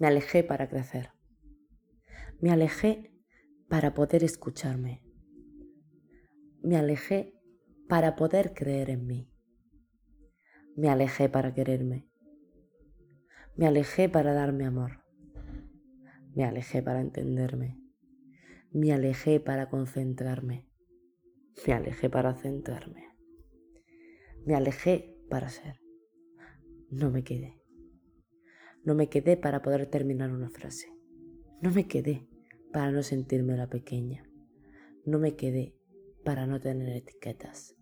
Me alejé para crecer. Me alejé para poder escucharme. Me alejé para poder creer en mí. Me alejé para quererme. Me alejé para darme amor. Me alejé para entenderme. Me alejé para concentrarme. Me alejé para centrarme. Me alejé para ser. No me quedé. No me quedé para poder terminar una frase. No me quedé para no sentirme la pequeña. No me quedé para no tener etiquetas.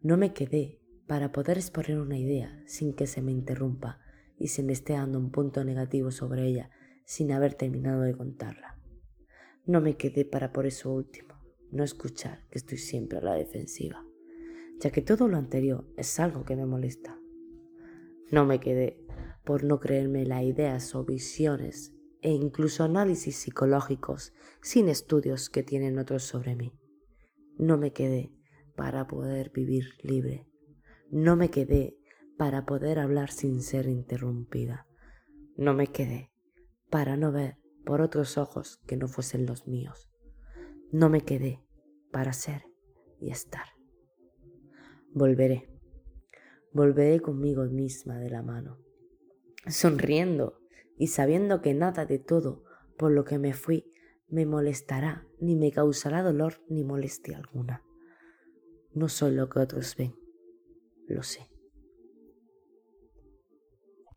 No me quedé para poder exponer una idea sin que se me interrumpa y se me esté dando un punto negativo sobre ella sin haber terminado de contarla. No me quedé para por eso último, no escuchar que estoy siempre a la defensiva, ya que todo lo anterior es algo que me molesta. No me quedé por no creerme las ideas o visiones e incluso análisis psicológicos sin estudios que tienen otros sobre mí. No me quedé para poder vivir libre. No me quedé para poder hablar sin ser interrumpida. No me quedé para no ver por otros ojos que no fuesen los míos. No me quedé para ser y estar. Volveré, volveré conmigo misma de la mano, sonriendo y sabiendo que nada de todo por lo que me fui me molestará, ni me causará dolor ni molestia alguna. No soy lo que otros ven, lo sé.